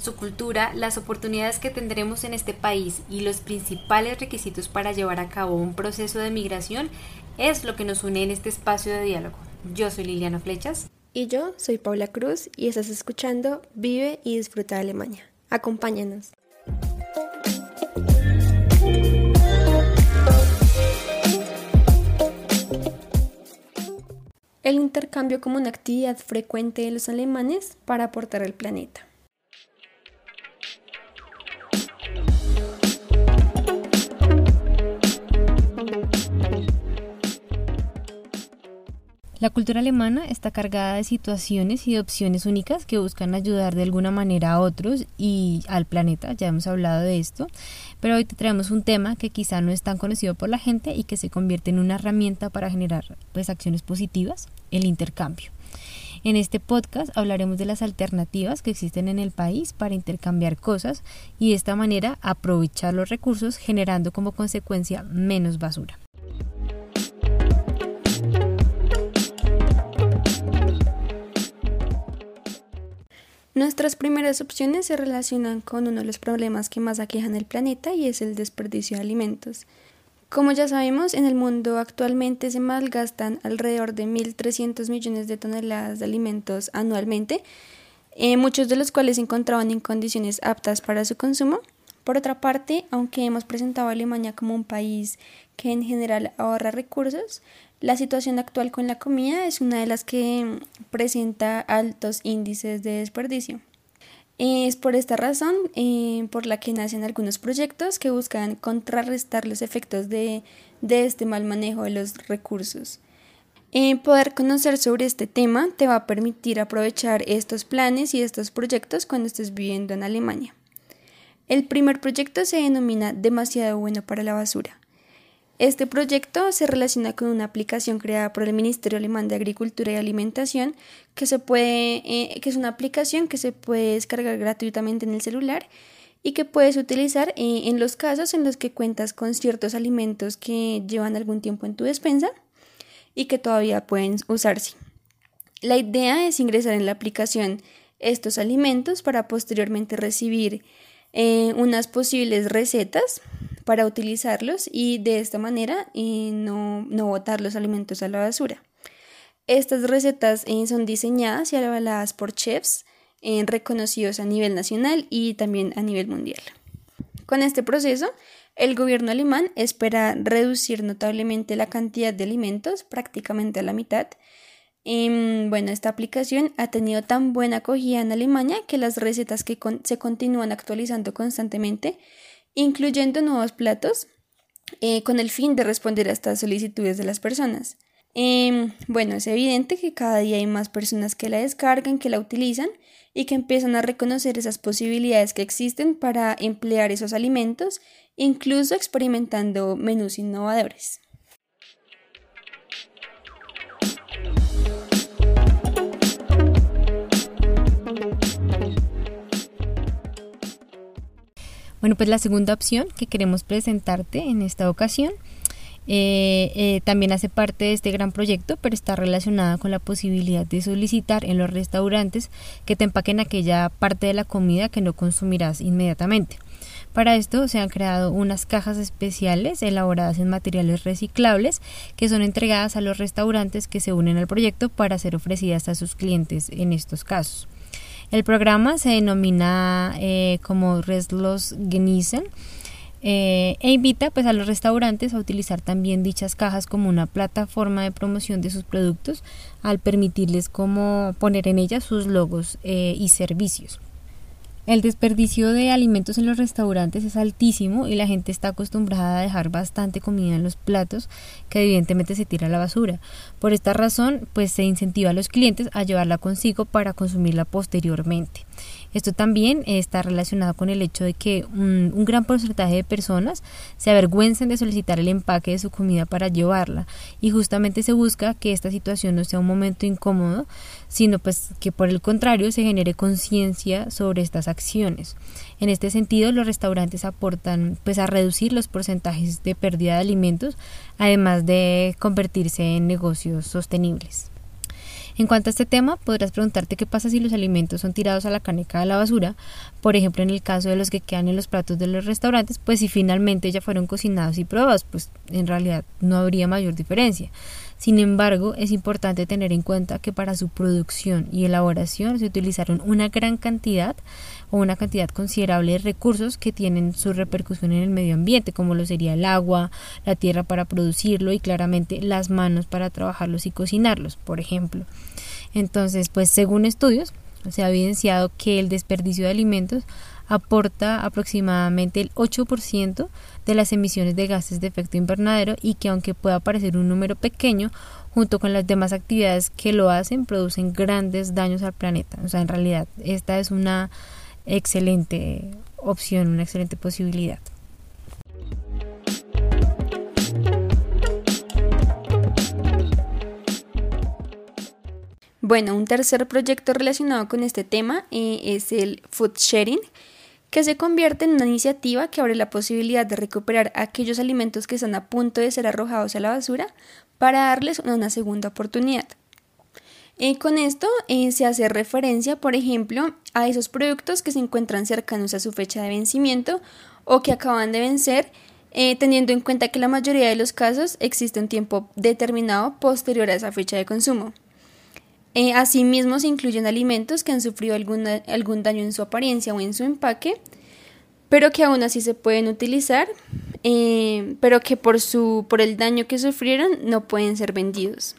Su cultura, las oportunidades que tendremos en este país y los principales requisitos para llevar a cabo un proceso de migración es lo que nos une en este espacio de diálogo. Yo soy Liliana Flechas. Y yo soy Paula Cruz y estás escuchando Vive y Disfruta de Alemania. Acompáñanos. el intercambio como una actividad frecuente de los alemanes para aportar al planeta. La cultura alemana está cargada de situaciones y de opciones únicas que buscan ayudar de alguna manera a otros y al planeta, ya hemos hablado de esto, pero hoy te traemos un tema que quizá no es tan conocido por la gente y que se convierte en una herramienta para generar pues acciones positivas, el intercambio. En este podcast hablaremos de las alternativas que existen en el país para intercambiar cosas y de esta manera aprovechar los recursos generando como consecuencia menos basura. Nuestras primeras opciones se relacionan con uno de los problemas que más aquejan el planeta y es el desperdicio de alimentos. Como ya sabemos, en el mundo actualmente se malgastan alrededor de 1.300 millones de toneladas de alimentos anualmente, eh, muchos de los cuales se encontraban en condiciones aptas para su consumo. Por otra parte, aunque hemos presentado a Alemania como un país que en general ahorra recursos, la situación actual con la comida es una de las que presenta altos índices de desperdicio. Es por esta razón eh, por la que nacen algunos proyectos que buscan contrarrestar los efectos de, este mal manejo de los recursos. Eh, poder conocer sobre este tema te va a permitir aprovechar estos planes y estos proyectos cuando estés viviendo en Alemania. El primer proyecto se denomina Demasiado bueno para la basura. Este proyecto se relaciona con una aplicación creada por el Ministerio Alemán de Agricultura y Alimentación, que, eh, es una aplicación que se puede descargar gratuitamente en el celular y que puedes utilizar eh, en los casos en los que cuentas con ciertos alimentos que llevan algún tiempo en tu despensa y que todavía pueden usarse. La idea es ingresar en la aplicación estos alimentos para posteriormente recibir eh, unas posibles recetas para utilizarlos y de esta manera eh, no, no botar los alimentos a la basura. Estas recetas eh, son diseñadas y avaladas por chefs eh, reconocidos a nivel nacional y también a nivel mundial. Con este proceso, el gobierno alemán espera reducir notablemente la cantidad de alimentos, prácticamente a la mitad. Em, bueno, esta aplicación ha tenido tan buena acogida en Alemania que las recetas que se continúan actualizando constantemente incluyendo nuevos platos eh, con el fin de responder a estas solicitudes de las personas. Em, bueno, es evidente que cada día hay más personas que la descargan, que la utilizan y que empiezan a reconocer esas posibilidades que existen para emplear esos alimentos, incluso experimentando menús innovadores. Bueno, pues la segunda opción que queremos presentarte en esta ocasión eh, eh, también hace parte de este gran proyecto, pero está relacionada con la posibilidad de solicitar en los restaurantes que te empaquen aquella parte de la comida que no consumirás inmediatamente. Para esto se han creado unas cajas especiales elaboradas en materiales reciclables que son entregadas a los restaurantes que se unen al proyecto para ser ofrecidas a sus clientes en estos casos. El programa se denomina eh, como Restlos Genießen eh, e invita pues, a los restaurantes a utilizar también dichas cajas como una plataforma de promoción de sus productos al permitirles como poner en ellas sus logos eh, y servicios. El desperdicio de alimentos en los restaurantes es altísimo y la gente está acostumbrada a dejar bastante comida en los platos que evidentemente se tira a la basura. Por esta razón, pues se incentiva a los clientes a llevarla consigo para consumirla posteriormente. Esto también está relacionado con el hecho de que un, un gran porcentaje de personas se avergüenzan de solicitar el empaque de su comida para llevarla y justamente se busca que esta situación no sea un momento incómodo, sino pues que por el contrario se genere conciencia sobre estas acciones. En este sentido, los restaurantes aportan pues a reducir los porcentajes de pérdida de alimentos, además de convertirse en negocios sostenibles. En cuanto a este tema, podrás preguntarte qué pasa si los alimentos son tirados a la caneca de la basura, por ejemplo en el caso de los que quedan en los platos de los restaurantes, pues si finalmente ya fueron cocinados y probados, pues en realidad no habría mayor diferencia. Sin embargo, es importante tener en cuenta que para su producción y elaboración se utilizaron una gran cantidad o una cantidad considerable de recursos que tienen su repercusión en el medio ambiente, como lo sería el agua, la tierra para producirlo y claramente las manos para trabajarlos y cocinarlos, por ejemplo. Entonces, pues según estudios, se ha evidenciado que el desperdicio de alimentos aporta aproximadamente el 8% de las emisiones de gases de efecto invernadero y que aunque pueda parecer un número pequeño, junto con las demás actividades que lo hacen, producen grandes daños al planeta. O sea, en realidad esta es una excelente opción, una excelente posibilidad. Bueno, un tercer proyecto relacionado con este tema eh, es el food sharing, que se convierte en una iniciativa que abre la posibilidad de recuperar aquellos alimentos que están a punto de ser arrojados a la basura para darles una segunda oportunidad. Eh, con esto eh, se hace referencia, por ejemplo, a esos productos que se encuentran cercanos a su fecha de vencimiento o que acaban de vencer, eh, teniendo en cuenta que la mayoría de los casos existe un tiempo determinado posterior a esa fecha de consumo. Eh, asimismo, se incluyen alimentos que han sufrido algún daño en su apariencia o en su empaque, pero que aún así se pueden utilizar, eh, pero que por, su, por el daño que sufrieron no pueden ser vendidos.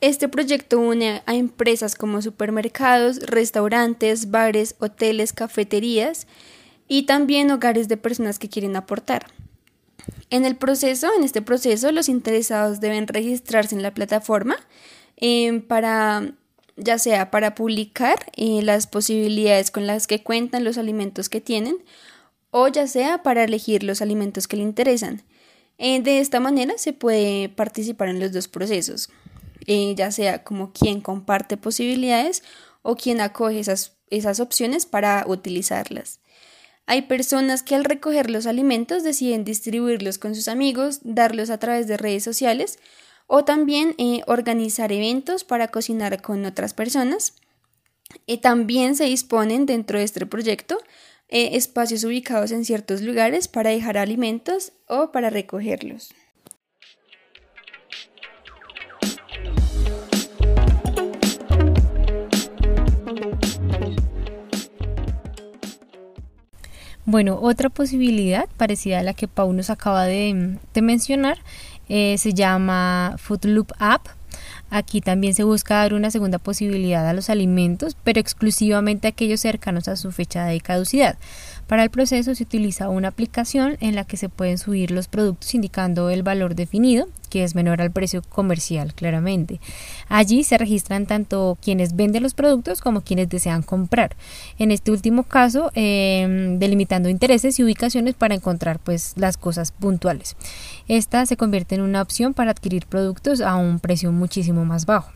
Este proyecto une a empresas como supermercados, restaurantes, bares, hoteles, cafeterías y también hogares de personas que quieren aportar. En el proceso, en este proceso, los interesados deben registrarse en la plataforma Em, para ya sea para publicar eh, las posibilidades con las que cuentan los alimentos que tienen o ya sea para elegir los alimentos que le interesan. Eh, de esta manera se puede participar en los dos procesos, eh, ya sea como quien comparte posibilidades o quien acoge esas, esas opciones para utilizarlas. Hay personas que al recoger los alimentos deciden distribuirlos con sus amigos, darlos a través de redes sociales o también eh, organizar eventos para cocinar con otras personas. También se disponen dentro de este proyecto eh, espacios ubicados en ciertos lugares para dejar alimentos o para recogerlos. Bueno, otra posibilidad parecida a la que Pau nos acaba de mencionar eh, se llama Food Loop App. Aquí también se busca dar una segunda posibilidad a los alimentos, pero exclusivamente a aquellos cercanos a su fecha de caducidad. Para el proceso se utiliza una aplicación en la que se pueden subir los productos indicando el valor definido, que es menor al precio comercial, claramente. Allí se registran tanto quienes venden los productos como quienes desean comprar. En este último caso, em, delimitando intereses y ubicaciones para encontrar pues las cosas puntuales. Esta se convierte en una opción para adquirir productos a un precio muchísimo más bajo.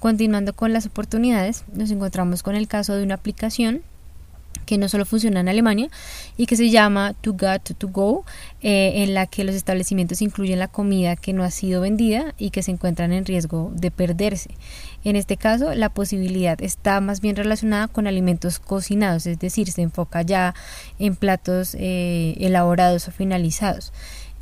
Continuando con las oportunidades, nos encontramos con el caso de una aplicación que no solo funciona en Alemania y que se llama To Got To Go, eh, en la que los establecimientos incluyen la comida que no ha sido vendida y que se encuentran en riesgo de perderse. En este caso, la posibilidad está más bien relacionada con alimentos cocinados, es decir, se enfoca ya en platos eh, elaborados o finalizados.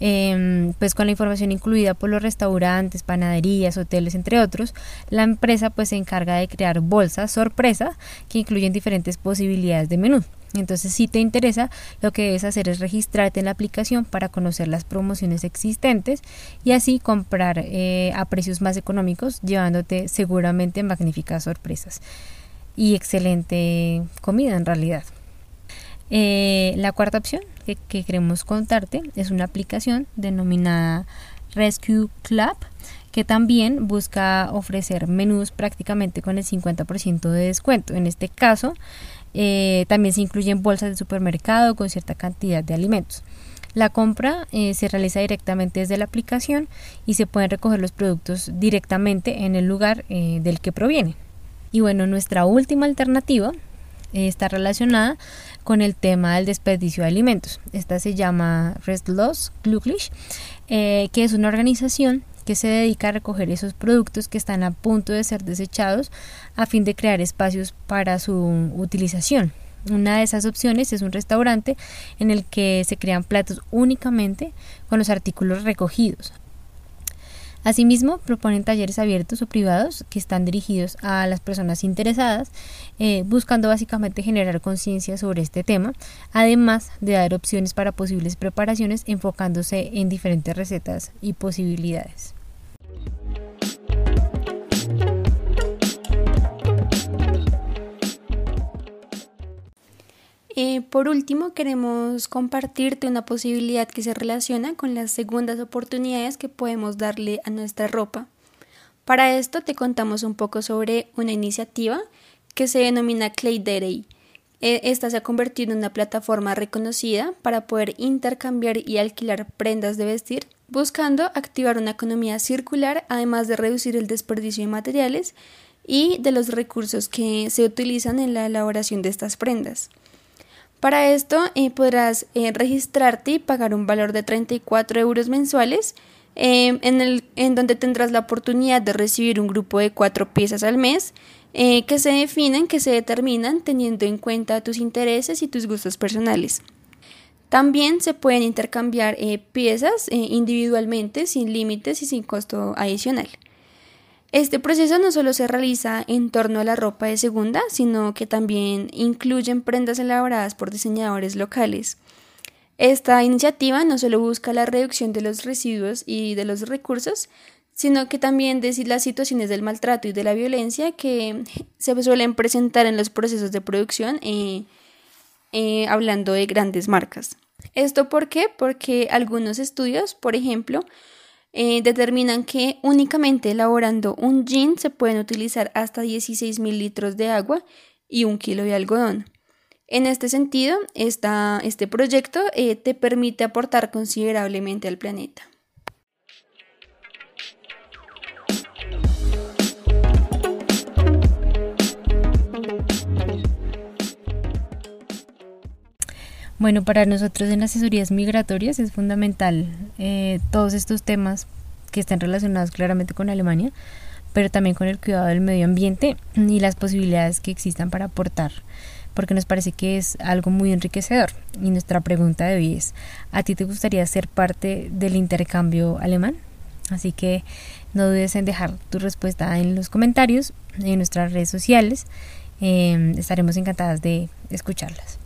Em, pues con la información incluida por los restaurantes, panaderías, hoteles, entre otros, la empresa pues se encarga de crear bolsas sorpresa que incluyen diferentes posibilidades de menú. Entonces, si te interesa, lo que debes hacer es registrarte en la aplicación para conocer las promociones existentes y así comprar eh, a precios más económicos, llevándote seguramente magníficas sorpresas y excelente comida en realidad. Eh, la cuarta opción que, queremos contarte es una aplicación denominada Rescue Club que también busca ofrecer menús prácticamente con el 50% de descuento. En este caso, Eh, también se incluyen bolsas de supermercado con cierta cantidad de alimentos. La compra eh, se realiza directamente desde la aplicación y se pueden recoger los productos directamente en el lugar del que provienen. Y bueno, nuestra última alternativa está relacionada con el tema del desperdicio de alimentos. Esta se llama Restlos Glücklich, que es una organización que se dedica a recoger esos productos que están a punto de ser desechados a fin de crear espacios para su utilización. Una de esas opciones es un restaurante en el que se crean platos únicamente con los artículos recogidos. Asimismo, proponen talleres abiertos o privados que están dirigidos a las personas interesadas, eh, buscando básicamente generar conciencia sobre este tema, además de dar opciones para posibles preparaciones enfocándose en diferentes recetas y posibilidades. Eh, por último, queremos compartirte una posibilidad que se relaciona con las segundas oportunidades que podemos darle a nuestra ropa. Para esto te contamos un poco sobre una iniciativa que se denomina Clay Day. E, esta se ha convertido en una plataforma reconocida para poder intercambiar y alquilar prendas de vestir, buscando activar una economía circular, además de reducir el desperdicio de materiales y de los recursos que se utilizan en la elaboración de estas prendas. Para esto eh, podrás eh, registrarte y pagar un valor de 34 euros mensuales, em, en, el, en donde tendrás la oportunidad de recibir un grupo de cuatro piezas al mes eh, que se definen, que se determinan teniendo en cuenta tus intereses y tus gustos personales. También se pueden intercambiar piezas individualmente, sin límites y sin costo adicional. Este proceso no solo se realiza en torno a la ropa de segunda, sino que también incluyen prendas elaboradas por diseñadores locales. Esta iniciativa no solo busca la reducción de los residuos y de los recursos, sino que también decir las situaciones del maltrato y de la violencia que se suelen presentar en los procesos de producción, eh, eh, hablando de grandes marcas. ¿Esto por qué? Porque algunos estudios, por ejemplo, eh, determinan que únicamente elaborando un gin se pueden utilizar hasta 16 mil litros de agua y un kilo de algodón. En este sentido, este proyecto eh, te permite aportar considerablemente al planeta. Bueno, para nosotros en asesorías migratorias es fundamental eh, todos estos temas que están relacionados claramente con Alemania, pero también con el cuidado del medio ambiente y las posibilidades que existan para aportar, porque nos parece que es algo muy enriquecedor. Y nuestra pregunta de hoy es, ¿a ti te gustaría ser parte del intercambio alemán? Así que no dudes en dejar tu respuesta en los comentarios, en nuestras redes sociales. Eh, estaremos encantadas de escucharlas.